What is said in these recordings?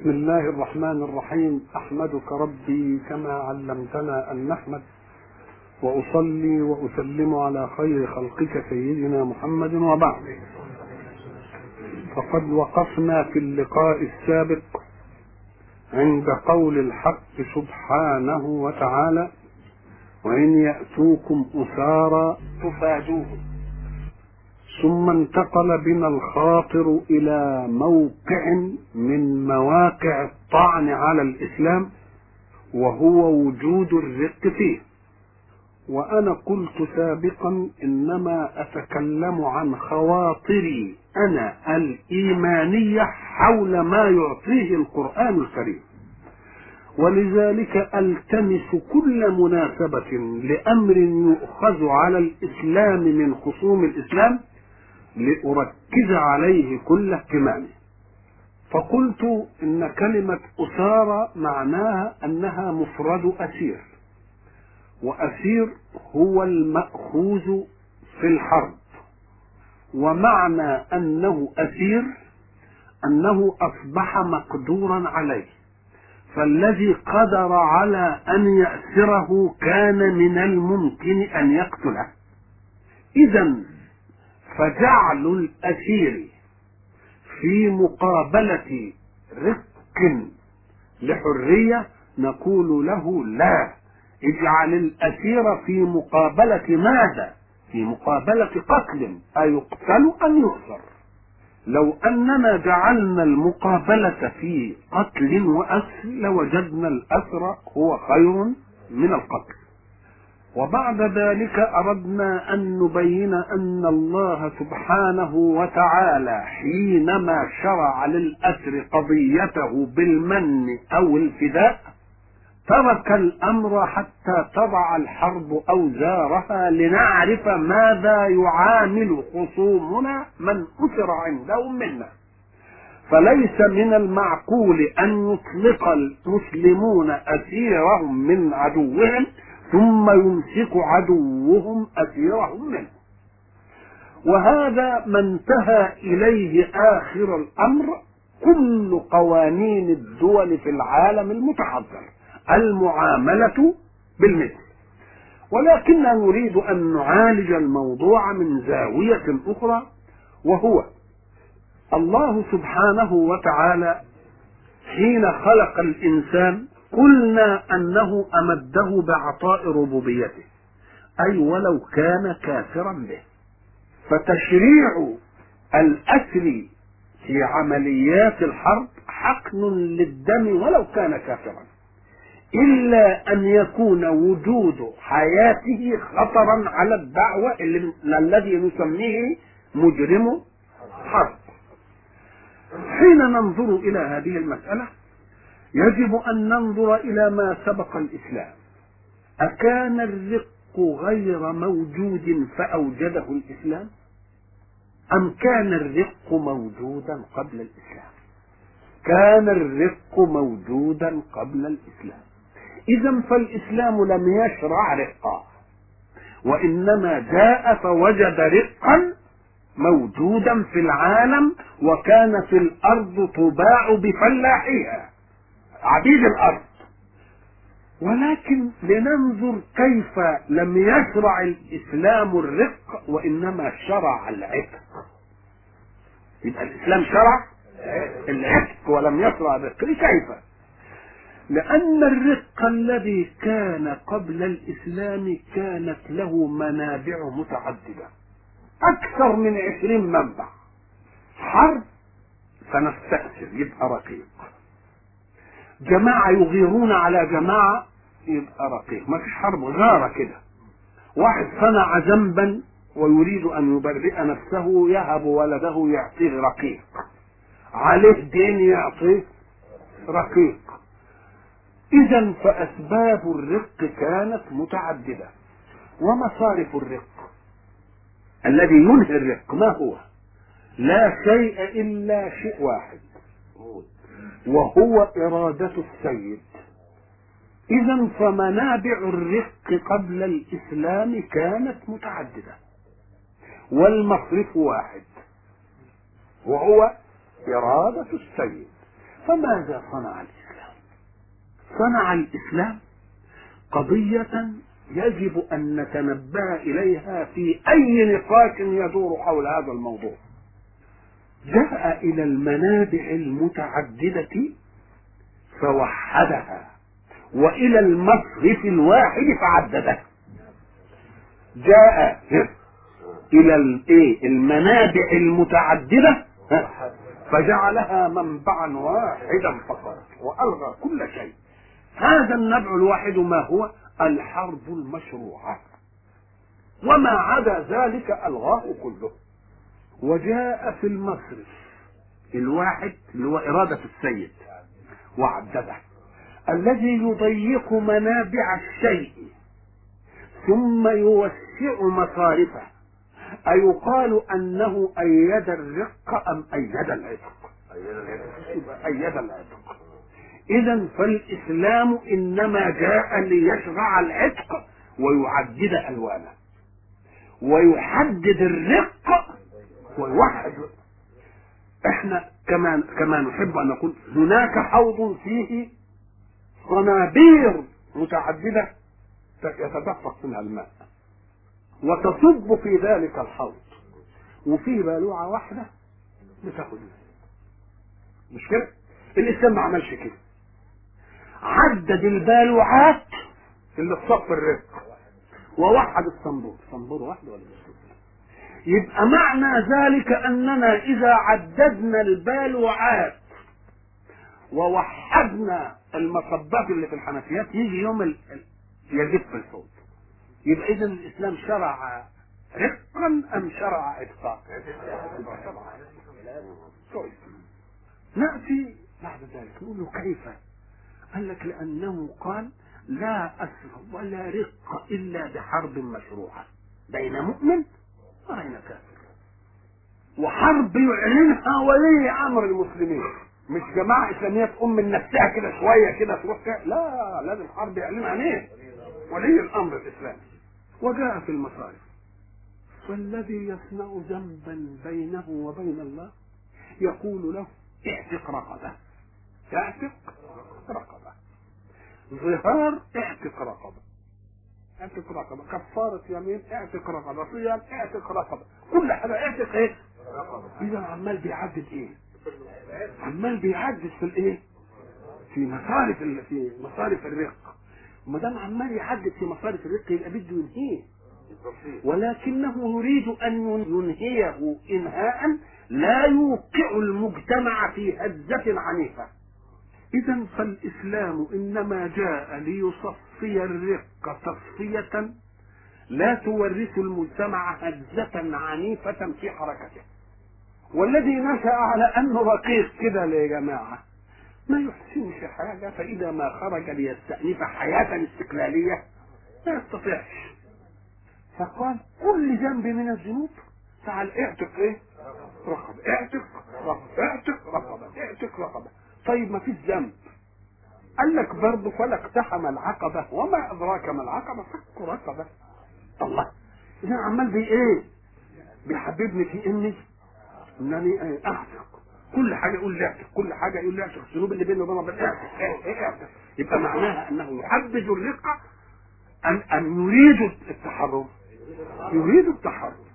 بسم الله الرحمن الرحيم. أحمدك ربي كما علمتنا أن نحمد. وأصلي وأسلم على خير خلقك سيدنا محمد وبعد. فقد وقفنا في اللقاء السابق عند قول الحق سبحانه وتعالى وإن يأتوكم أسارى تفادوهم ثم انتقل بنا الخاطر إلى موقع من مواقع الطعن على الإسلام وهو وجود الرق فيه. وأنا قلت سابقا إنما أتكلم عن خواطري أنا الإيمانية حول ما يعطيه القرآن الكريم. ولذلك ألتمس كل مناسبة لأمر يؤخذ على الإسلام من خصوم الإسلام لأركز عليه كل اهتمامي فقلت إن كلمة أسارة معناها أنها مفرد أسير وأسير هو المأخوذ في الحرب ومعنى أنه أسير أنه أصبح مقدورا عليه فالذي قدر على أن يأسره كان من الممكن أن يقتله. إذا فجعل الأسير في مقابلة رق لحرية نقول له لا اجعل الأسير في مقابلة ماذا؟ في مقابلة قتل أيقتل أم يؤسر؟ لو أننا جعلنا المقابلة في قتل وأسر لوجدنا الأسر هو خير من القتل وبعد ذلك أردنا أن نبين أن الله سبحانه وتعالى حينما شرع للأسر قضيته بالمن أو الفداء ترك الأمر حتى تضع الحرب أوزارها لنعرف ماذا يعامل خصومنا من أسر عندهم منا. فليس من المعقول أن يطلق المسلمون أسيرهم من عدوهم ثم يمسك عدوهم أسيرهم منه. وهذا ما انتهى إليه آخر الأمر كل قوانين الدول في العالم المتحضر المعاملة بالمثل. ولكننا نريد أن نعالج الموضوع من زاوية أخرى وهو الله سبحانه وتعالى حين خلق الإنسان قلنا أنه أمده بعطاء ربوبيته. أي ولو كان كافرا به. فتشريع الاسر في عمليات الحرب حقن للدم ولو كان كافرا. إلا أن يكون وجود حياته خطرا على الدعوة الذي نسميه مجرم حرب. حين ننظر إلى هذه المسألة يجب أن ننظر إلى ما سبق الإسلام. أكان الرق غير موجود فأوجده الإسلام؟ أم كان الرق موجودا قبل الإسلام؟ كان الرق موجودا قبل الإسلام. إذا فالإسلام لم يشرع رقا وإنما جاء فوجد رقا موجودا في العالم وكان في الأرض تباع بفلاحها. عبيد الأرض. ولكن لننظر كيف لم يشرع الإسلام الرق وإنما شرع العتق. يبقى الإسلام شرع العتق ولم يشرع الرق. كيف لأن الرق الذي كان قبل الإسلام كانت له منابع متعددة. أكثر من عشرين منبع. حرب فنستأثر يبقى رقيق. جماعة يغيرون على جماعة يبقى رقيق. ما فيش حرب غارة كده. واحد صنع ذنبا ويريد أن يبرئ نفسه يهب ولده يعطيه رقيق. عليه دين يعطيه رقيق. إذا فأسباب الرق كانت متعددة. ومصارف الرق. الذي ينهي الرق ما هو؟ لا شيء إلا شيء واحد. وهو إرادة السيد. إذا فمنابع الرق قبل الإسلام كانت متعددة والمصرف واحد وهو إرادة السيد. فماذا صنع الإسلام؟ صنع الإسلام قضية يجب أن نتنبه إليها في أي نقاش يدور حول هذا الموضوع. جاء إلى المنابع المتعددة فوحدها وإلى المصرف الواحد فعدده. جاء إلى الإيه؟ المنابع المتعددة فجعلها منبعا واحدا فقط وألغى كل شيء. هذا النبع الواحد ما هو؟ الحرب المشروعة. وما عدا ذلك ألغاه كله. وجاء في المصرف. الواحد اللي هو إرادة السيد. وعدده. الذي يضيق منابع الشيء. ثم يوسع مصارفه. أيقال أنه أيد الرق أم أيد العتق؟ أيد العتق. إذا فالإسلام إنما جاء ليشرع العتق ويعدد ألوانه. ويحدد الرق ويوحد إحنا كما كما نحب أن نقول هناك حوض فيه صنابير متعددة يتدفق منها الماء وتصب في ذلك الحوض وفيه بالوعه واحدة بتاخد مش كده؟ الاسلام ما عملش كده. عدد البالوعات اللي في صف الرزق. ووحد الصنبور صنبور واحد ولا يبقى معنى ذلك أننا إذا عددنا البالوعات ووحدنا المصبات اللي في الحنفيات يجي يوم ال... يجف الصوت يبقى اذا الإسلام شرع رقا أم شرع عتقا نأتي بعد ذلك نقول له كيف؟ قال لك لأنه قال لا اسر ولا رق إلا بحرب مشروعة بين مؤمن كافر وحرب يعلنها ولي أمر المسلمين. مش جماعة إسلامية تقوم من نفسها كده شوية كده تروح لا لازم حرب يعلنها إيه؟ ولي الأمر الإسلامي. وجاء في المصارف والذي يصنع ذنبا بينه وبين الله يقول له اعتق رقبة. اعتق رقبة. ظهار اعتق رقبة. اعتق رقبة. كفارة يمين اعتق رقبة. صيام اعتق رقبة. كل حاجة اعتق إيه؟ إذا عمال بيعدد إيه؟ عمال بيعدد في الإيه؟ في مصارف في مصارف الرق. وما دام عمال يعدد في مصارف الرق يبقى بده ينهيه. ولكنه يريد أن ينهيه انهاء لا يوقع المجتمع في هزة عنيفة. اذا فالإسلام إنما جاء ليصفي الرق تصفيه لا تورث المجتمع هزة عنيفة في حركته. والذي نشا على أنه رقيق كده يا جماعة؟ ما يحسنش حاجة فإذا ما خرج ليستأنف حياة استقلالية لا يستطيعش. فقال كل ذنب من الذنوب تعال اعتق إيه؟ رقبه اعتق رقبه اعتق رقبه اعتق رقبه طيب ما فيش ذنب قال لك برضه فلا اقتحم العقبة وما أدراك ما العقبة؟ فك رقبة. الله. اذا عمال بي إيه؟ بيحببني في إني إنني إيه؟ أعتق. كل حاجة يقول لي أعتق كل حاجة يقول لي أعتق. الذنوب اللي بيني وبين ربنا اعتق اعتق اعتق يبقى معناها إنه يحبذ الرقة ان ان يريد التحرر يريد التحرر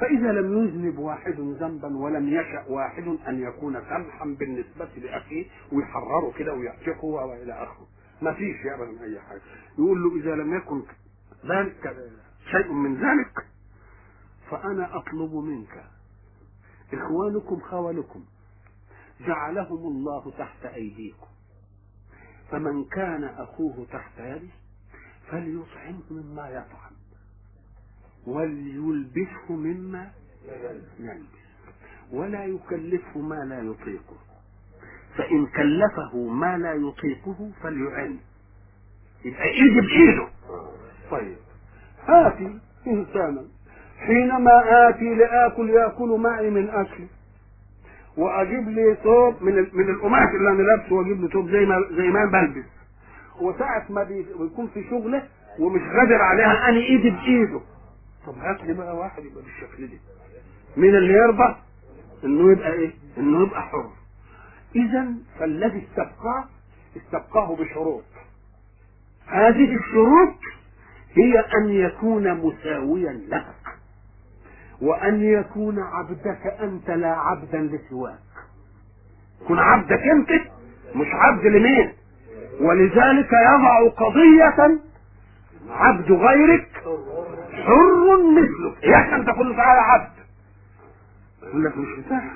فإذا لم يذنب واحد ذنبا ولم يشأ واحد أن يكون سمحا بالنسبة لأخيه ويحرره كده ويعتقه وإلى آخره. ما فيش أبدا أي حاجة. يقول له إذا لم يكن ذلك شيء من ذلك فأنا أطلب منك إخوانكم خولكم جعلهم الله تحت أيديكم. فمن كان أخوه تحت يده فليطعمه مما يطعم. وليلبسه مما يلبس. ولا يكلفه ما لا يطيقه. فإن كلفه ما لا يطيقه فليعن يبقى ايدي بإيده. طيب. آتي إنسانا. حينما آتي لآكل يأكل معي من أكلي وأجيب لي ثوب من من القماش اللي أنا لابسه وأجيب لي ثوب زي ما زي ما أنا بلبس. وساعة ما بي- بيكون في شغلة ومش قادر عليها. أنا إيدي بإيده. طب هات لي بقى واحد يبقى بالشكل ده. مين اللي يرضى إنه يبقى إيه؟ إنه يبقى حر. إذا فالذي استبقاه استبقاه بشروط. هذه الشروط هي أن يكون مساويا لك وأن يكون عبدك أنت لا عبدا لسواك. كن عبدك أنت مش عبد لمين؟ ولذلك يضع قضية عبد غيرك حر مثلك. يا أن تقول تعالى عبد؟ يقول لك مش مساحة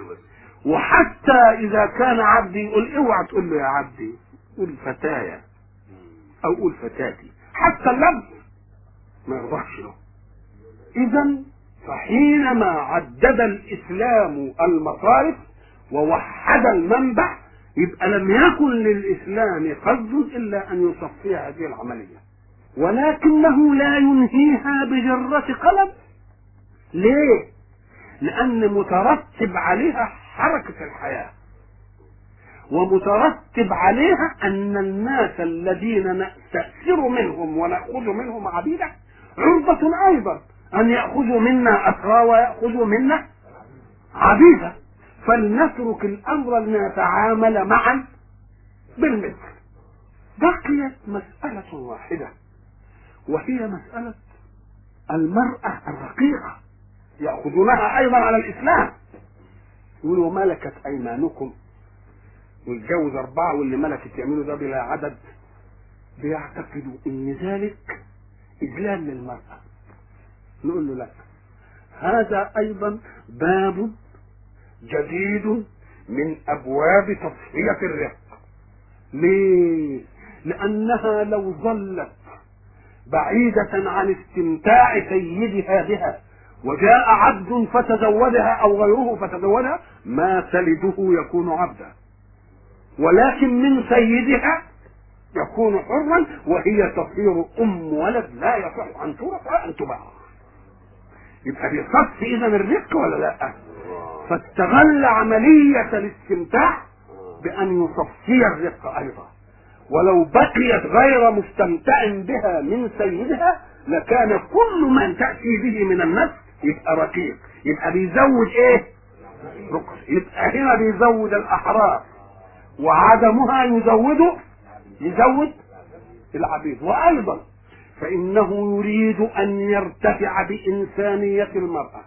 وحتى إذا كان عبدي يقول اوعى تقول له يا عبدي قول فتايا أو قول فتاتي. حتى اللفظ ما يرضحش له. إذا فحينما عدد الإسلام المصارف ووحد المنبع يبقى لم يكن للإسلام قصد إلا أن يصفي هذه العملية. ولكنه لا ينهيها بجرة قلم. ليه؟ لأن مترتب عليها حركة الحياة. ومترتب عليها أن الناس الذين نستأثر منهم ونأخذ منهم عبيدا عرضة أيضا أن يأخذوا منا أسرى ويأخذوا منا عبيدا فلنترك الأمر لنتعامل معا بالمثل. بقيت مسألة واحدة. وهي مسألة المرأة الرقيقة. يأخذونها أيضا على الإسلام. يقولوا ملكت أيمانكم؟ ويتجوز أربعة واللي ملكت يعملوا ده بلا عدد. بيعتقدوا إن ذلك إذلال للمرأة. نقول له لا. هذا أيضا باب جديد من أبواب تصفية الرق. ليه؟ لأنها لو ظلت بعيدة عن استمتاع سيدها بها وجاء عبد فتزوجها أو غيره فتزوجها ما تلده يكون عبدا. ولكن من سيدها يكون حرا وهي تصير أم ولد لا يصح أن تورث ولا ان تباع. يبقى بيصف إذا الرق ولا لا؟ فاستغل عملية الاستمتاع بأن يصفي الرق أيضا. ولو بقيت غير مستمتع بها من سيدها لكان كل من تأتي به من النفس يبقى رقيق يبقى بيزود إيه؟ رقص يبقى هنا بيزود الأحرار وعدمها يزود يزود العبيد وأيضا فإنه يريد أن يرتفع بإنسانية المرأة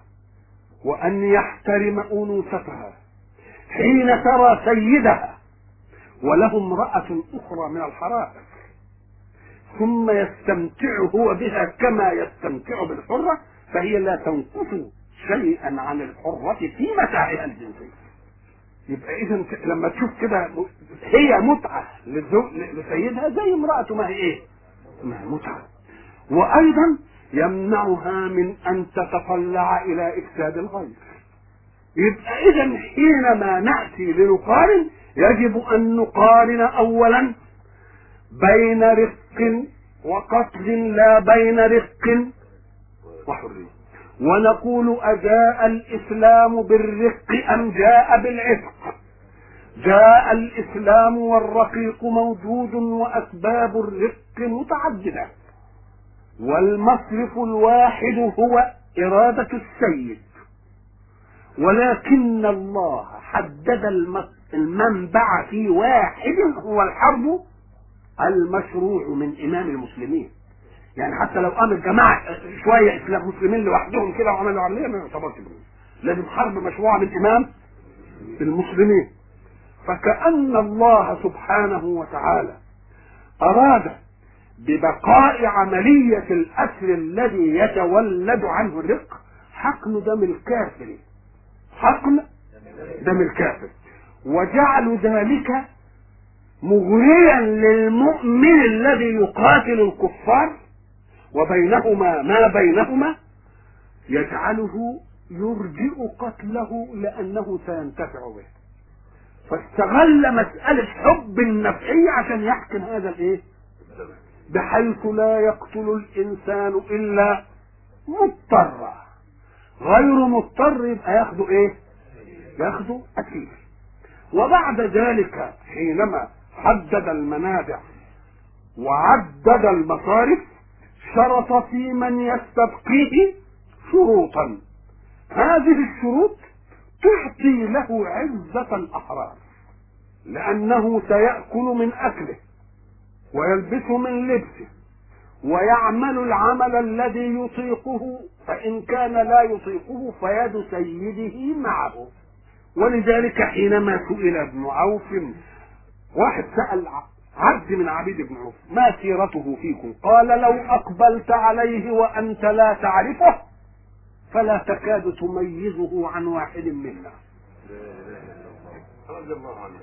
وأن يحترم أنوثتها حين ترى سيدها وله امرأة أخرى من الحرائر ثم يستمتع هو بها كما يستمتع بالحرة فهي لا تنقص شيئا عن الحرة في متاعها الجنسية. يبقى اذا لما تشوف كده هي متعة لسيدها زي امرأته ما هي إيه؟ ما هي متعة. وأيضا يمنعها من أن تتطلع إلى إفساد الغير. يبقى اذا حينما نأتي لنقارن يجب أن نقارن اولا بين رق وقتل لا بين رق وحرية. ونقول أجاء الإسلام بالرق أم جاء بالعتق جاء الإسلام والرقيق موجود وأسباب الرق متعددة. والمصرف الواحد هو إرادة السيد. ولكن الله حدد المنبع في واحد هو الحرب المشروع من إمام المسلمين. يعني حتى لو قامت جماعة شوية إسلام مسلمين لوحدهم كده وعملوا عملية ما يعتبرش لازم حرب مشروعة من إمام المسلمين. فكأن الله سبحانه وتعالى أراد ببقاء عملية الأسر الذي يتولد عنه الرق حقن دم الكافر. حقن دم الكافر. وجعل ذلك مغريا للمؤمن الذي يقاتل الكفار وبينهما ما بينهما يجعله يرجئ قتله لأنه سينتفع به. فاستغل مسألة حب النفعية عشان يحكم هذا الإيه؟ بحيث لا يقتل الإنسان إلا مضطرا غير مضطر يبقى ياخده إيه؟ ياخده أكيد وبعد ذلك حينما حدد المنابع وعدد المصارف شرط في من يستبقيه شروطا. هذه الشروط تعطي له عزة الأحرار لأنه سيأكل من أكله ويلبس من لبسه ويعمل العمل الذي يطيقه فإن كان لا يطيقه فيد سيده معه. ولذلك حينما سئل ابن عوف واحد سأل عبد من عبيد بن عوف ما سيرته فيكم؟ قال لو أقبلت عليه وأنت لا تعرفه فلا تكاد تميزه عن واحد منا. رضي الله عنه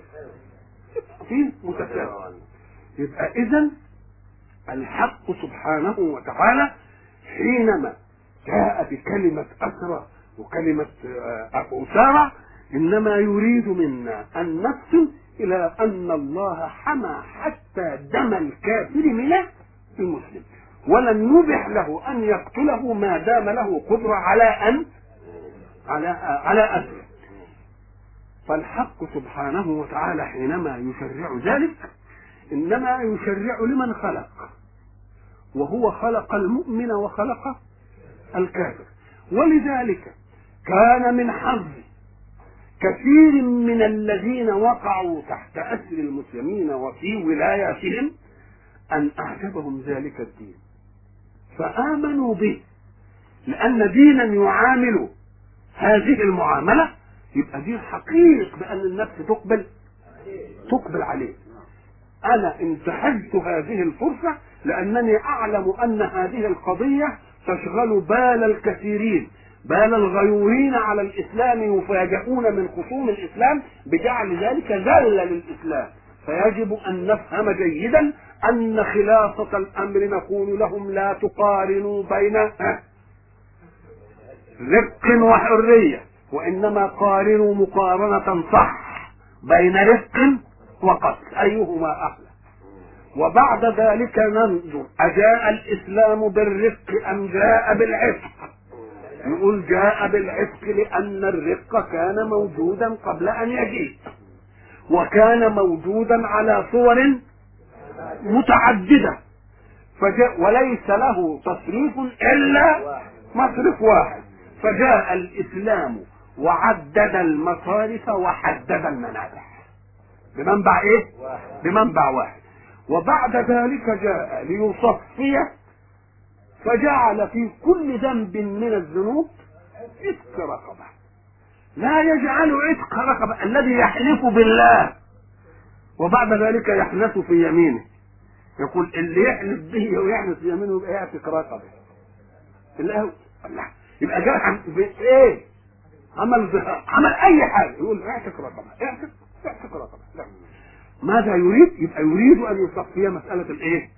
في متكامل. يبقى إذا الحق سبحانه وتعالى حينما جاء بكلمة أسرى وكلمة أسارة إنما يريد منا أن نصل إلى أن الله حمى حتى دم الكافر من المسلم. ولن نبح له أن يقتله ما دام له قدرة على أن على على أسره فالحق سبحانه وتعالى حينما يشرع ذلك إنما يشرع لمن خلق وهو خلق المؤمن وخلق الكافر. ولذلك كان من حظ كثير من الذين وقعوا تحت أسر المسلمين وفي ولاياتهم أن أعجبهم ذلك الدين. فآمنوا به. لأن دينا يعامل هذه المعاملة يبقى دين حقيق بأن النفس تقبل تقبل عليه. أنا انتهزت هذه الفرصة لأنني أعلم أن هذه القضية تشغل بال الكثيرين. بال الغيورين على الإسلام يفاجئون من خصوم الإسلام بجعل ذلك ذلة للإسلام. فيجب أن نفهم جيدا أن خلاصة الأمر نقول لهم لا تقارنوا بين رق وحرية وإنما قارنوا مقارنة صح بين رق وقتل أيهما أحلى؟ وبعد ذلك ننظر أجاء الإسلام بالرق أم جاء بالعتق؟ يقول جاء بالعتق لأن الرق كان موجودا قبل أن يجيء وكان موجودا على صور متعددة. فجاء وليس له تصريف إلا مصرف واحد. فجاء الإسلام وعدد المصارف وحدد المنابع بمنبع إيه؟ بمنبع واحد. وبعد ذلك جاء ليصفي فجعل في كل ذنب من الذنوب عتق رقبة. لا يجعل عتق رقبة الذي يحلف بالله. وبعد ذلك يحنث في يمينه. يقول اللي يحلف به ويحنث في يمينه يبقى يعتق رقبة. الله. الله. يبقى في إيه؟ عمل ظهار عمل أي حاجة. يقول اعتق رقبة. اعتق اعتق رقبة. ماذا يريد؟ يبقى يريد أن يصفي مسألة الإيه؟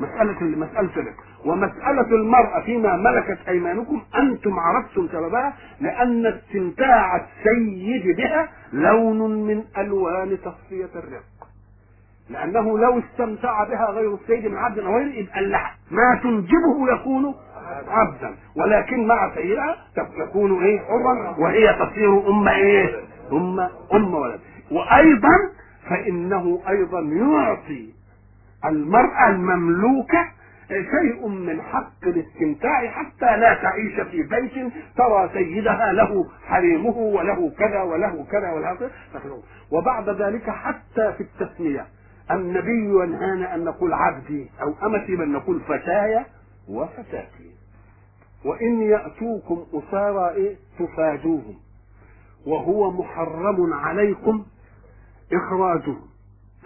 مسألة مسألة الرق ومسألة المرأة فيما ملكت أيمانكم أنتم عرفتم سببها؟ لأن استمتاع السيد بها لون من ألوان تصفية الرق. لأنه لو استمتع بها غير السيد من عبد أو غيره يبقى ما تنجبه يكون عبدا ولكن مع سيدها تكون إيه؟ حرا وهي تصير أم إيه؟ ام أم ولد. وأيضا فإنه أيضا يعطي المرأة المملوكة شيء من حق الاستمتاع حتى لا تعيش في بيت ترى سيدها له حريمه وله كذا وله كذا وله كذا. وبعد ذلك حتى في التسمية. النبي ينهانا أن نقول عبدي أو أمتي بل نقول فتاي وفتاتي. وإن يأتوكم أسارى إيه؟ تفادوهم. وهو محرم عليكم إخراجهم.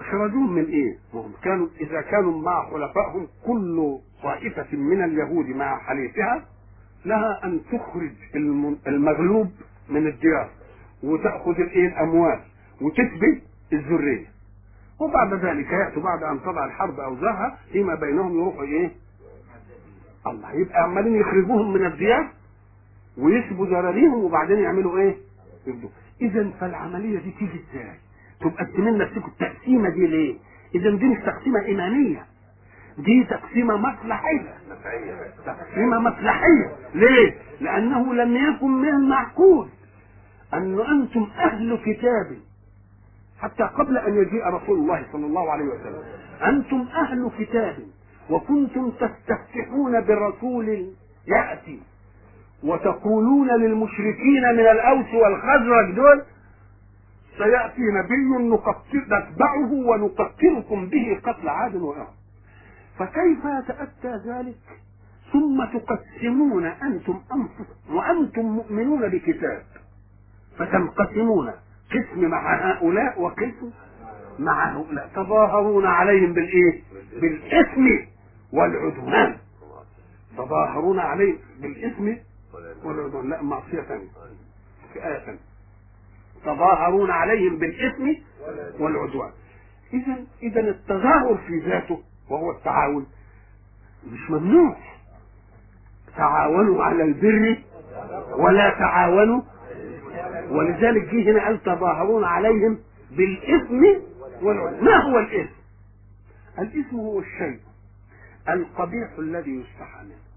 إخراجهم من إيه؟ وهم كانوا إذا كانوا مع خلفائهم كل طائفة من اليهود مع حليفها لها أن تخرج المغلوب من الديار وتأخذ الإيه الأموال وتثبت الذرية وبعد ذلك يأتوا بعد أن تضع الحرب أوزارها فيما بينهم يروحوا إيه؟ الله يبقى عمالين يخرجوهم من الديار ويسبوا ذراريهم وبعدين يعملوا إيه؟ يبدوا اذا فالعملية دي تيجي إزاي؟ تبقى تمين نفسكم التقسيمه دي ليه؟ إذا دي مش تقسيمة إيمانية. دي تقسيمة مصلحية. تقسيمة مصلحية. ليه؟ لأنه لم يكن من المعقول أن أنتم أهل كتاب. حتى قبل أن يجيء رسول الله صلى الله عليه وسلم. أنتم أهل كتاب. وكنتم تستفتحون برسول يأتي. وتقولون للمشركين من الأوس والخزرج دول سيأتي نبي نقتل نتبعه ونقتلكم به قتل عاد وإرم فكيف يتأتى ذلك؟ ثم تقسمون أنتم أنفسكم وأنتم مؤمنون بكتاب. فتنقسمون قسم مع هؤلاء وقسم مع هؤلاء. تظاهرون عليهم بالإيه؟ بالإثم والعدوان. تظاهرون عليهم بالإثم والعدوان. لا معصية ثانية. في آية ثانية. تظاهرون عليهم بالإثم والعدوان. إذا إذا التظاهر في ذاته وهو التعاون مش ممنوع. تعاونوا على البر ولا تعاونوا. ولذلك جه هنا قال تظاهرون عليهم بالإثم والعدوان. ما هو الإثم؟ الإثم هو الشيء القبيح الذي يستحى منه.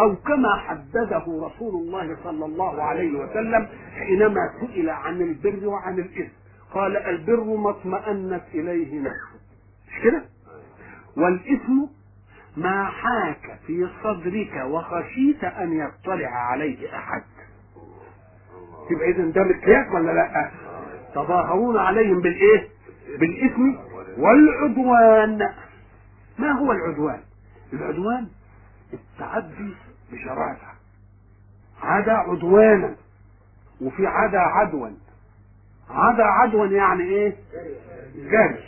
أو كما حدده رسول الله صلى الله عليه وسلم حينما سئل عن البر وعن الإثم قال البر ما اطمأنت إليه نفسه كده؟ والإثم ما حاك في صدرك وخشيت أن يطلع عليه أحد يبقى إذا ده مقياس ولا لأ؟ تظاهرون عليهم بالإيه؟ بالإثم والعدوان ما هو العدوان؟ العدوان التعدي بشراسة عدا عدوانا وفي عدا عدوا. عدا عدوا يعني إيه؟ جري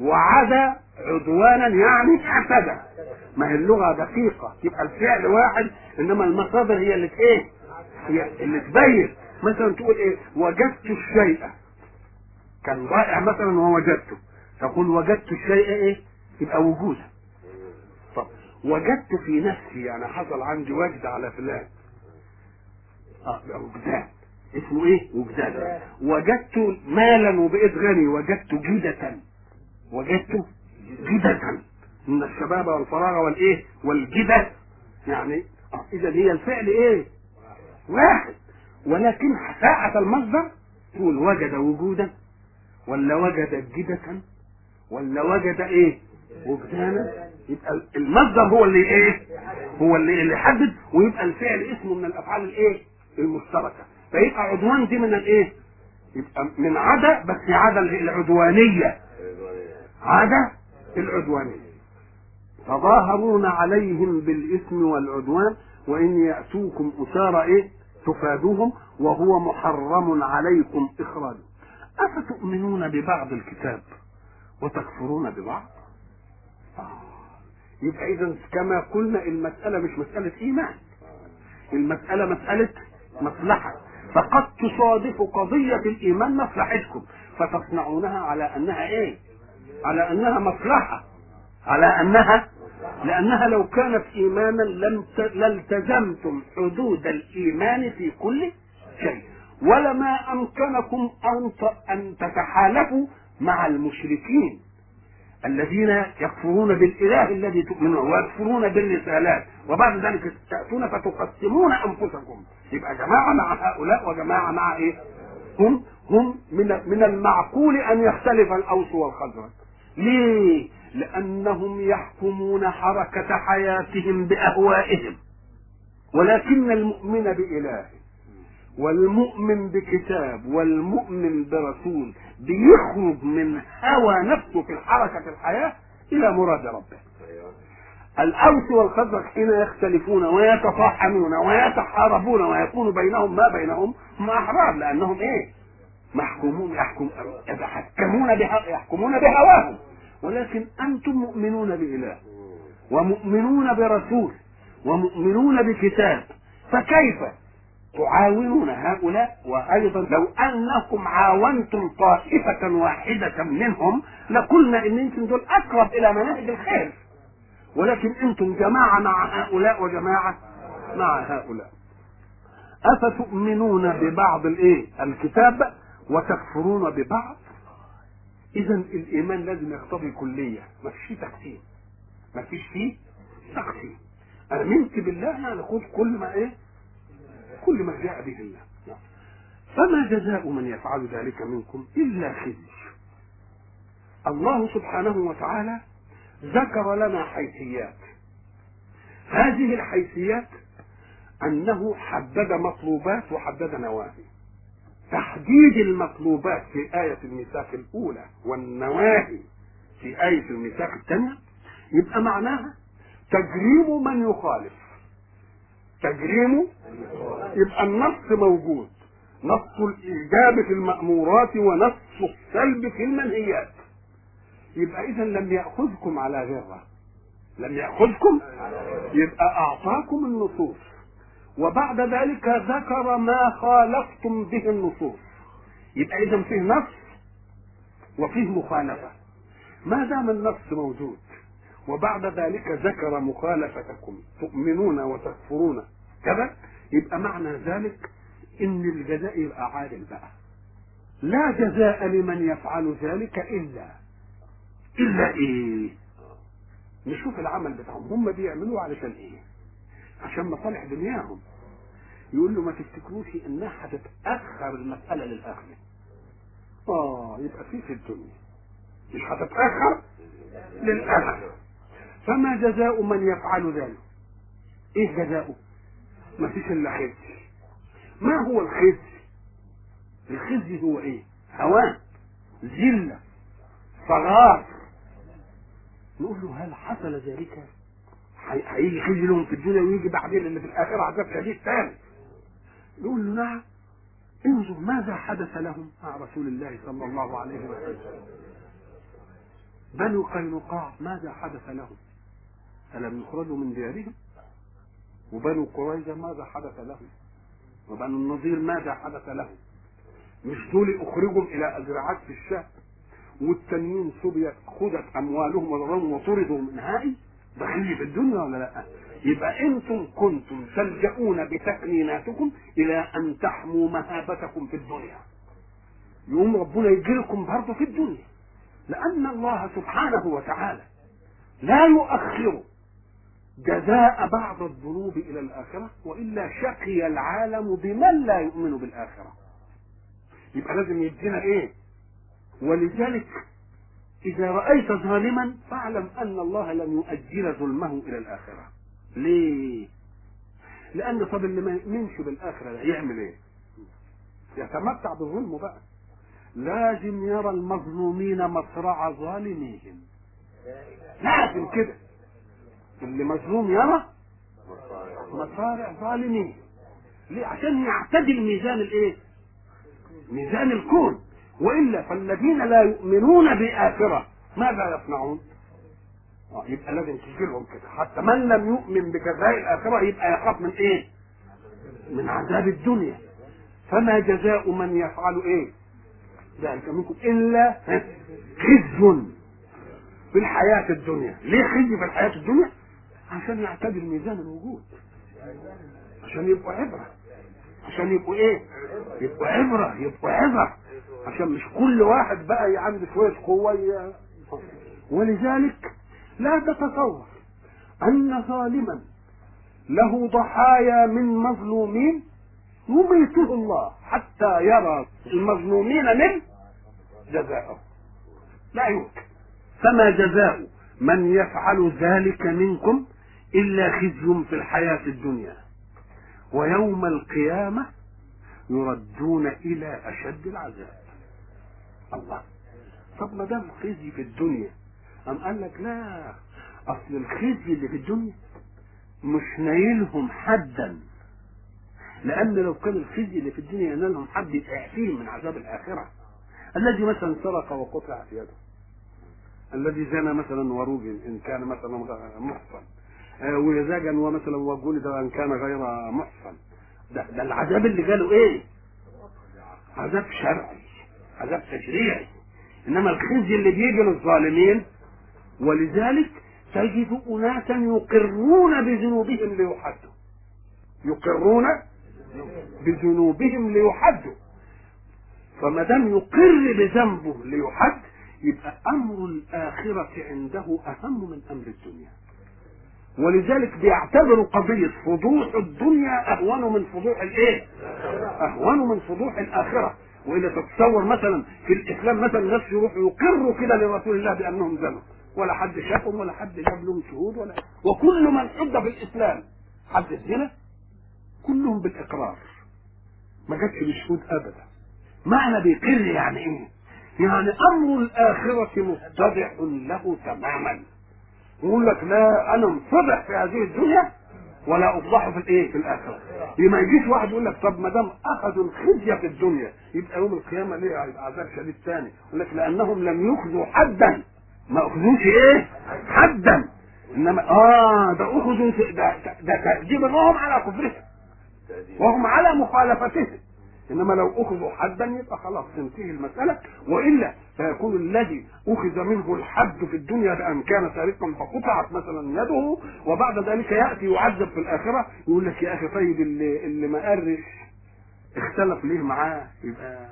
وعدا عدوانا يعني اعتدى ما هي اللغة دقيقة يبقى الفعل واحد إنما المصادر هي اللي إيه؟ هي اللي تبين. مثلا تقول إيه؟ وجدت الشيء. كان ضائع مثلا ووجدته. تقول وجدت الشيء إيه؟ يبقى وجودا طب وجدت في نفسي يعني حصل عندي وجد على فلان. آه وجدان. اسمه إيه؟ وجدان. وجدت مالا وبقيت غني. وجدت جدة وجدت جدة من الشباب والفراغ والإيه؟ والجدة يعني آه اذا هي الفعل إيه؟ واحد. ولكن ساعة المصدر تقول وجد وجودا ولا وجد جدة ولا وجد إيه؟ وجدانا يبقى المصدر هو اللي إيه؟ هو اللي اللي يحدد ويبقى الفعل اسمه من الأفعال الإيه؟ المشتركة. فيبقى عدوان دي من الإيه؟ يبقى من عدا بس عدا العدوانية. عدا العدوانية. تظاهرون عليهم بالإثم والعدوان وإن يأتوكم أسارى إيه؟ تفادوهم وهو محرم عليكم اخراجهم أفتؤمنون ببعض الكتاب وتكفرون ببعض. يبقى اذا كما قلنا المسألة مش مسألة إيمان. المسألة مسألة مصلحة. فقد تصادف قضية الإيمان مصلحتكم. فتصنعونها على أنها إيه؟ على أنها مصلحة. على أنها؟ لأنها لو كانت إيمانا لم لالتزمتم حدود الإيمان في كل شيء. ولما أمكنكم أن أن تتحالفوا مع المشركين. الذين يكفرون بالإله الذي تؤمنون ويكفرون بالرسالات وبعد ذلك تأتون فتقسمون أنفسكم يبقى جماعة مع هؤلاء وجماعة مع إيه؟ هم هم من من المعقول أن يختلف الأوس والخزرج. ليه؟ لأنهم يحكمون حركة حياتهم بأهوائهم. ولكن المؤمن بإله والمؤمن بكتاب والمؤمن برسول بيخرج من هوى نفسه في حركة الحياة إلى مراد ربه الأوس والخزرج حين يختلفون ويتصاحمون ويتحاربون ويكون بينهم ما بينهم هم أحرار لأنهم إيه؟ محكومون يحكم يتحكمون يحكمون بهواهم ولكن أنتم مؤمنون بإله ومؤمنون برسول ومؤمنون بكتاب فكيف تعاونون هؤلاء وأيضا لو أنكم عاونتم طائفة واحدة منهم لقلنا إن أنتم دول أقرب إلى مناهج الخير. ولكن أنتم جماعة مع هؤلاء وجماعة مع هؤلاء. أفتؤمنون ببعض الإيه؟ الكتاب وتكفرون ببعض؟ اذا الإيمان لازم يقتضي كلية ما فيش تقسيم. ما فيش فيه تقسيم. أمنت بالله يعني خذ كل ما إيه؟ كل ما جاء به الله. فما جزاء من يفعل ذلك منكم إلا خزي. الله سبحانه وتعالى ذكر لنا حيثيات. هذه الحيثيات أنه حدد مطلوبات وحدد نواهي. تحديد المطلوبات في آية الميثاق الأولى والنواهي في آية الميثاق الثانية يبقى معناها تجريم من يخالف. تجريم يبقى النص موجود. نص الإيجاب في المأمورات ونص السلب في المنهيات. يبقى إذا لم يأخذكم على غره لم يأخذكم؟ يبقى أعطاكم النصوص. وبعد ذلك ذكر ما خالفتم به النصوص. يبقى إذا فيه نص وفيه مخالفة. ما دام النص موجود وبعد ذلك ذكر مخالفتكم تؤمنون وتكفرون كذا يبقى معنى ذلك إن الجزاء يبقى عادل بقى. لا جزاء لمن يفعل ذلك إلا. إلا إيه؟ نشوف العمل بتاعهم. هم بيعملوه علشان إيه؟ عشان مصالح دنياهم. يقول له ما تفتكروش إنها هتتأخر المسألة للآخرة. آه يبقى في في الدنيا. مش هتتأخر للآخرة. فما جزاء من يفعل ذلك؟ إيه جزاؤه؟ ما فيش إلا خزي. ما هو الخزي؟ الخزي هو إيه؟ هوان ذلة صغار. نقول له هل حصل ذلك؟ هيجي خزي لهم في الدنيا ويجي بعدين اللي في الآخرة عذاب شديد ثاني نقول له نعم. انظر ماذا حدث لهم. مع رسول الله صلى الله عليه وسلم. بنو قينقاع ماذا حدث لهم؟ ألم يخرجوا من ديارهم؟ وبنو قريظة ماذا حدث لهم؟ وبنو النضير ماذا حدث لهم؟ مش دول أخرجوا إلى أزرعات في الشام والتانيين سبيت خذت أموالهم وضرهم وطردوا من هائي دخلي في الدنيا ولا لأ؟ يبقى أنتم كنتم تلجؤون بتكنيناتكم إلى أن تحموا مهابتكم في الدنيا. يقوم ربنا يجيلكم برضه في الدنيا. لأن الله سبحانه وتعالى لا يؤخر جزاء بعض الذنوب إلى الآخرة وإلا شقي العالم بمن لا يؤمن بالآخرة. يبقى لازم يدينا إيه؟ ولذلك إذا رأيت ظالما فاعلم أن الله لن يؤجل ظلمه إلى الآخرة. ليه؟ لأن طب اللي ما يؤمنش بالآخرة ده يعمل إيه؟ يتمتع بظلمه بقى. لازم يرى المظلومين مصرع ظالميهم لازم كده. اللي مظلوم يرى مصارع ظالمين. ليه؟ عشان يعتدل ميزان الايه؟ ميزان الكون. وإلا فالذين لا يؤمنون باخره ماذا يصنعون؟ آه يبقى لازم تجي لهم كده. حتى من لم يؤمن بجزاء الآخرة يبقى يخاف من إيه؟ من عذاب الدنيا. فما جزاء من يفعل إيه؟ ذلك منكم. إلا خزي في الحياة الدنيا. ليه خزي في الحياة الدنيا؟ عشان يعتدل ميزان الوجود. عشان يبقوا عبرة. عشان يبقوا إيه؟ يبقوا عبرة يبقوا عبرة عشان مش كل واحد بقى عنده شوية قوة ولذلك لا تتصور أن ظالما له ضحايا من مظلومين يميته الله حتى يرى المظلومين من جزاءه لا يمكن. فما جزاء من يفعل ذلك منكم إلا خزي في الحياة الدنيا. ويوم القيامة يردون إلى أشد العذاب. الله. طب ما دام خزي في الدنيا أم قال لك لا أصل الخزي اللي في الدنيا مش نايلهم حدا. لأن لو كان الخزي اللي في الدنيا ينالهم حد يعفيهم من عذاب الآخرة. الذي مثلا سرق وقطع في يده. الذي زنى مثلا وروج إن كان مثلا محصن وزاجا ومثلا وجلد أن كان غير محصن. ده, ده العذاب اللي جاله إيه؟ عذاب شرعي عذاب تشريعي. إنما الخزي اللي بيجي للظالمين ولذلك تجد أناسا يقرون بذنوبهم ليحدوا. يقرون بذنوبهم ليحدوا. فما دام يقر بذنبه ليحد يبقى أمر الآخرة عنده أهم من أمر الدنيا. ولذلك بيعتبروا قضية فضوح الدنيا أهون من فضوح الإيه؟ أهون من فضوح الآخرة. والا تتصور مثلا في الإسلام مثلا الناس يروحوا يقروا كده لرسول الله بأنهم زنوا. ولا حد شافهم ولا حد جاب لهم شهود ولا وكل من حد في الاسلام حد الزنا؟ كلهم بالإقرار. ما جاتش بشهود ابدا. معنى بيقر يعني إيه؟ يعني أمر الآخرة متضح له تماما. يقول لك لا أنا متضح في هذه الدنيا ولا أفضحه في الإيه؟ في الآخرة. ما يجيش واحد يقول لك طب ما دام أخذوا الخزية في الدنيا يبقى يوم القيامة ليه عذاب شديد ثاني يقول لك لأنهم لم يخذوا حدا. ما أخذوش إيه؟ حدا. إنما آه ده أخذوا ده ده تأديب لهم على كفرهم. وهم على مخالفتهم. إنما لو اخذوا حدا يبقى خلاص تنتهي المسألة وإلا فيكون الذي أخذ منه الحد في الدنيا بأن كان سارقا فقطعت مثلا يده وبعد ذلك يأتي يعذب في الآخرة يقول لك يا أخي طيب اللي اللي ما قرش اختلف ليه معاه؟ يبقى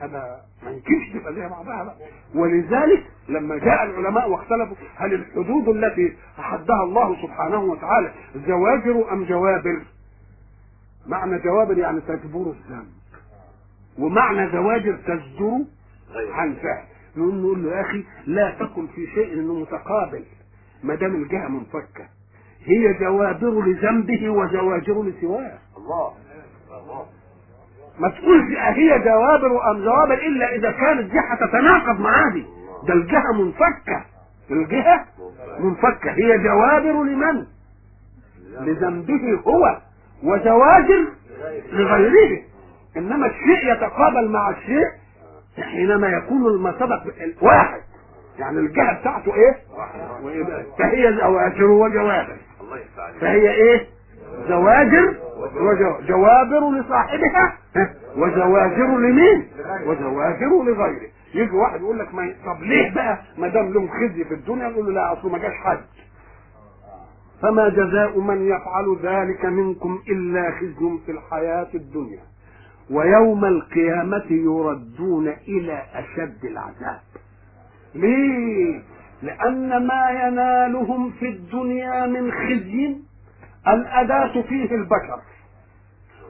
هذا ما يمكنش تبقى زي بعضها. بقى ولذلك لما جاء العلماء واختلفوا هل الحدود التي أحدها الله سبحانه وتعالى زواجر أم جوابر؟ معنى جوابر يعني تجبر الذنب. ومعنى زواجر تزجر عن فعل. نقول نقول له يا أخي لا تكن في شيء إنه متقابل ما دام الجهة منفكة. هي جوابر لذنبه وزواجر لسواه. الله. الله. ما تقولش هي جوابر أم جوابر إلا إذا كانت جهة تتناقض مع هذه ده الجهة منفكة. الجهة منفكة. هي جوابر لمن؟ لذنبه. هو. وزواجر لغيره. إنما الشيء يتقابل مع الشيء حينما يكون المسبق واحد. يعني الجهة بتاعته إيه؟ فهي زواجر وجوابر فهي إيه؟ زواجر وجو- جوابر لصاحبها. ها؟ وزواجر لمين؟ وزواجر لغيره. يجي واحد يقول لك ما ي- طب ليه بقى ما دام لهم خزي في الدنيا يقول له لا اصله ما جاش حد. فما جزاء من يفعل ذلك منكم إلا خزي في الحياة الدنيا. ويوم القيامة يردون إلى أشد العذاب. ليه؟ لأن ما ينالهم في الدنيا من خزي الاداه فيه البشر.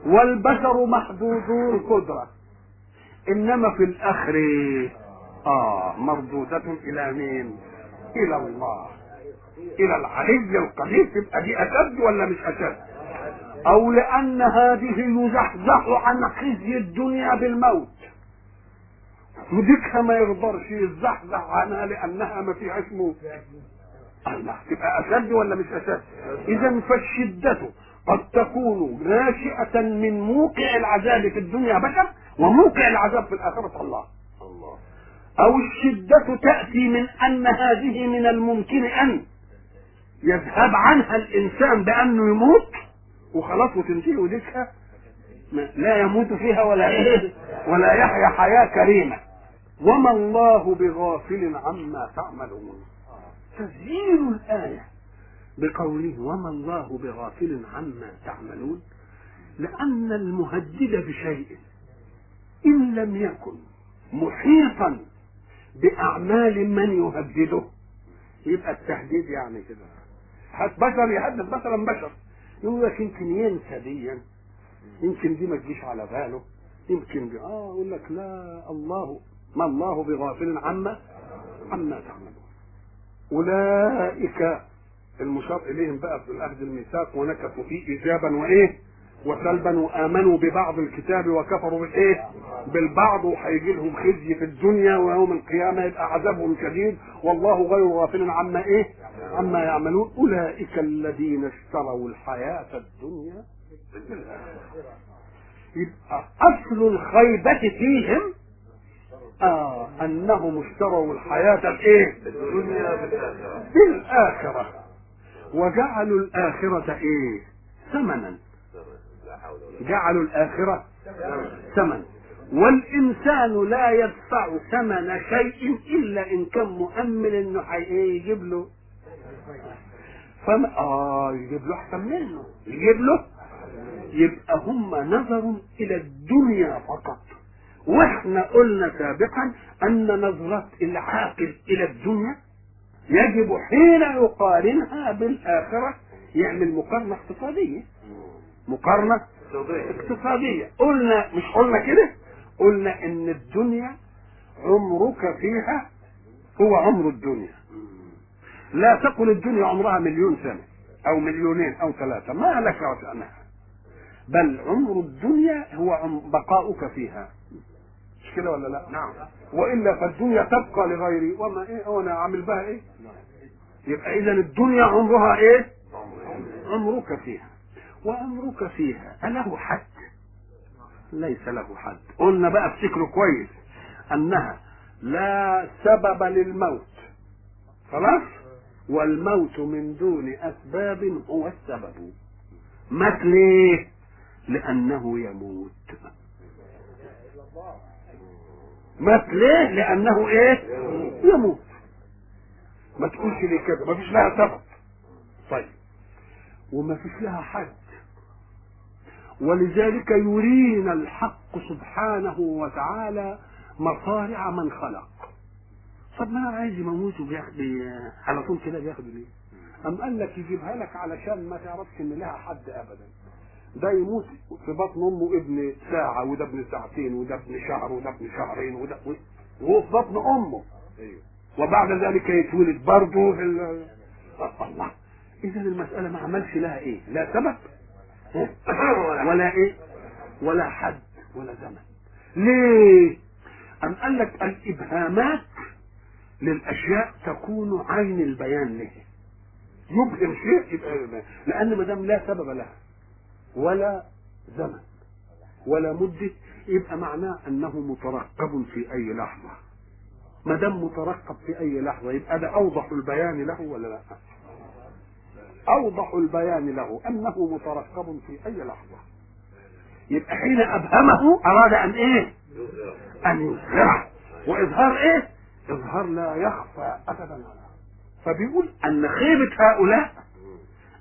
والبشر محدودو القدره إنما في الآخر آه مردودة إلى مين؟ إلى الله. إلى العلي القدير تبقى دي أشد ولا مش أشد؟ أو لأن هذه يزحزح عن خزي الدنيا بالموت. وديكها ما يقدرش يزحزح عنها لأنها ما فيها اسمه الله. تبقى أشد ولا مش أشد؟ إذا فالشدة قد تكون ناشئة من موقع العذاب في الدنيا بشر وموقع العذاب في الآخرة. الله. الله. أو الشدة تأتي من أن هذه من الممكن أن يذهب عنها الإنسان بأنه يموت وخلاص وتنتهي وديكها ما- لا يموت فيها ولا ولا يحيا حياة كريمة. وما الله بغافل عما تعملون. تسجيل الآية بقوله وما الله بغافل عما تعملون. لأن المهدد بشيء إن لم يكن محيطا بأعمال من يهدده. يبقى التهديد يعني كده. بشر يهدد مثلا بشر. يقول لك يمكن ينسى ديا يمكن دي ما تجيش على باله. يمكن دي. آه يقول لك لا الله ما الله بغافل عما عما تعملون. أولئك المشار إليهم بقى في الاخذ الميثاق ونكثوا فيه ايجابا وإيه؟ وسلبا وآمنوا ببعض الكتاب وكفروا بالايه بالبعض. وهيجي لهم خزي في الدنيا ويوم القيامة يبقى عذابهم شديد. والله غير غافل عما إيه؟ عما يعملون أولئك الذين اشتروا الحياة الدنيا. يبقى أصل الخيبة فيهم آه أنهم اشتروا الحياة الإيه؟ الدنيا بالآخرة. وجعلوا الآخرة إيه؟ ثمنا. جعلوا الآخرة ثمن. والإنسان لا يدفع ثمن شيء إلا إن كان مؤمن إنه حي- إيه يجيب له فما آه يجيب له أحسن منه. يجيب له يبقى هم نظروا إلى الدنيا فقط. وإحنا قلنا سابقا أن نظرة العاقل إلى الدنيا يجب حين يقارنها بالآخرة يعمل مقارنة اقتصادية. مقارنة اقتصادية. قلنا مش قلنا كده؟ قلنا إن الدنيا عمرك فيها هو عمر الدنيا. لا تقل الدنيا عمرها مليون سنة أو مليونين أو ثلاثة ما لك وشأنها بل عمر الدنيا هو بقاؤك فيها. مش كده ولا لا؟ نعم. وإلا فالدنيا تبقى لغيري. وما إيه؟ وأنا اعمل بها إيه؟ يبقى اذا الدنيا عمرها إيه؟ عمرك فيها. وعمرك فيها. أله حد؟ ليس له حد. قلنا بقى افتكروا كويس أنها لا سبب للموت. خلاص؟ والموت من دون أسباب هو السبب. مات ليه لأنه يموت. مات ليه لأنه إيه؟ يموت. ما تقولش ليه كده ما فيش لها سبب. طيب. وما فيش لها حد. ولذلك يرينا الحق سبحانه وتعالى مصارع من خلق. طب ما أنا عايز يموت وبياخد على طول كده بياخد ليه؟ أم قال لك يجيبها لك علشان ما تعرفش إن لها حد أبدا ده يموت في بطن أمه ابن ساعة وده ابن ساعتين وده ابن شهر وده ابن شهرين وده وهو في بطن أمه وبعد ذلك يتولد برضه في ال... الله إذا المسألة ما عملش لها إيه؟ لا سبب ولا إيه؟ ولا حد ولا زمن ليه؟ أم قال لك الإبهامات للأشياء تكون عين البيان له يبهم شيء يبقى. لأن ما دام لا سبب لها ولا زمن ولا مدة يبقى معناه أنه مترقب في أي لحظة ما دام مترقب في أي لحظة يبقى ده أوضح البيان له ولا لا؟ أوضح البيان له أنه مترقب في أي لحظة يبقى حين أبهمه أراد أن إيه؟ أن يظهره وإظهار إيه؟ إظهار لا يخفى أبدا عنه فبيقول أن خيبة هؤلاء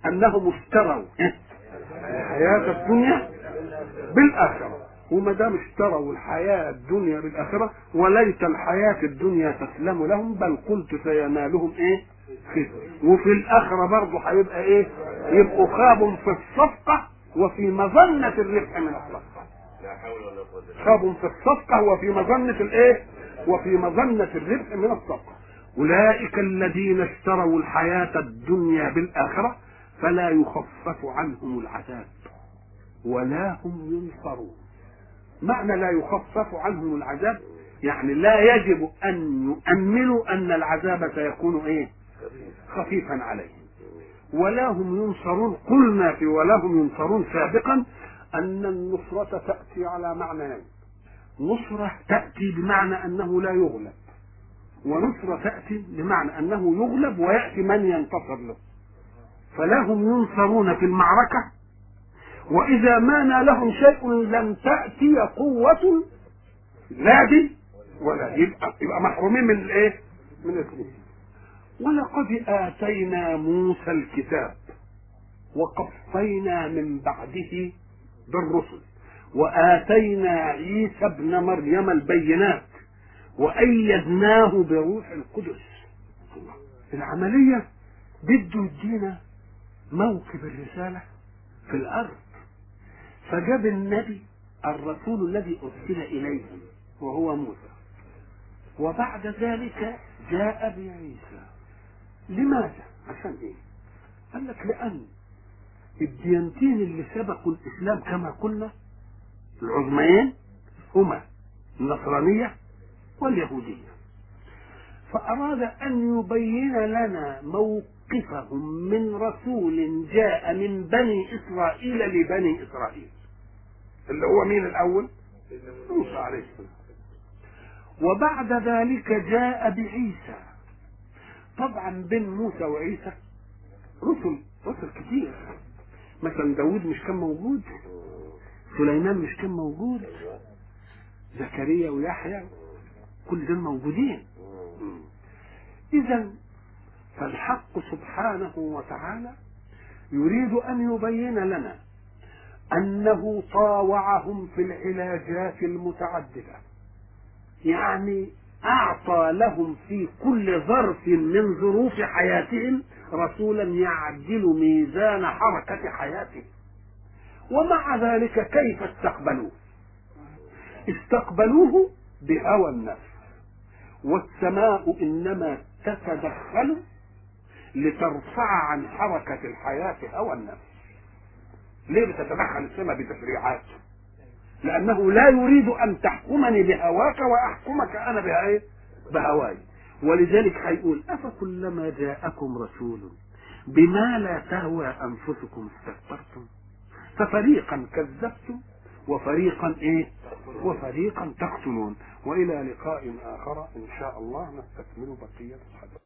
أنهم اشتروا الحياة الدنيا بالآخرة وما دام اشتروا الحياة الدنيا بالآخرة وليت الحياة الدنيا تسلم لهم بل قلت سينالهم إيه؟ خير وفي الآخرة برضه هيبقى إيه؟ يبقوا خابوا في الصفقة وفي مظنة الربح من الصفقة خابوا في الصفقة وفي مظنة الإيه؟ وفي مظنة الربح من الصفقة أولئك الذين اشتروا الحياة الدنيا بالآخرة فلا يخفف عنهم العذاب ولا هم ينصرون. معنى لا يخفف عنهم العذاب يعني لا يجب أن يؤمنوا أن العذاب سيكون إيه؟ خفيفا عليهم. ولا هم ينصرون. قلنا في ولا هم ينصرون سابقا أن النصرة تأتي على معنيين نصرة تأتي بمعنى أنه لا يغلب. ونصرة تأتي بمعنى أنه يغلب ويأتي من ينتصر له. فلا هم ينصرون في المعركة وإذا ما نالهم شيء لم تأتي قوة لا دي ولا يبقى, يبقى محرومين من الإيه؟ من الاسلوب ولقد آتينا موسى الكتاب وقفينا من بعده بالرسل. وآتينا عيسى ابن مريم البينات وأيدناه بروح القدس العملية بده يدينا موكب الرسالة في الأرض فجاب النبي الرسول الذي أرسل إليهم وهو موسى وبعد ذلك جاء بعيسى لماذا؟ عشان إيه؟ قال لك لأن الديانتين اللي سبقوا الإسلام كما قلنا العظميين هما النصرانية واليهودية. فأراد أن يبين لنا موقفهم من رسول جاء من بني إسرائيل لبني إسرائيل. اللي هو مين الأول؟ موسى عليه السلام. وبعد ذلك جاء بعيسى. طبعا بين موسى وعيسى رسل رسل كتير. مثلا داود مش كان موجود؟ سليمان مش كان موجود؟ زكريا ويحيى كل دول موجودين. اذا فالحق سبحانه وتعالى يريد أن يبين لنا أنه طاوعهم في العلاجات المتعددة. يعني أعطى لهم في كل ظرف من ظروف حياتهم رسولا يعدل ميزان حركة حياتهم. ومع ذلك كيف استقبلوه؟ استقبلوه بهوى النفس. والسماء إنما تتدخل لترفع عن حركة الحياة هوى النفس. ليه بتتدخل السماء بتشريعات؟ لأنه لا يريد أن تحكمني بهواك وأحكمك أنا بها بهواي. ولذلك هيقول أفكلما جاءكم رسول بما لا تهوى أنفسكم استكبرتم؟ ففريقا كذبتم وفريقا إيه؟ وفريقا تقتلون. وإلى لقاء آخر إن شاء الله نستكمل بقية الحديث.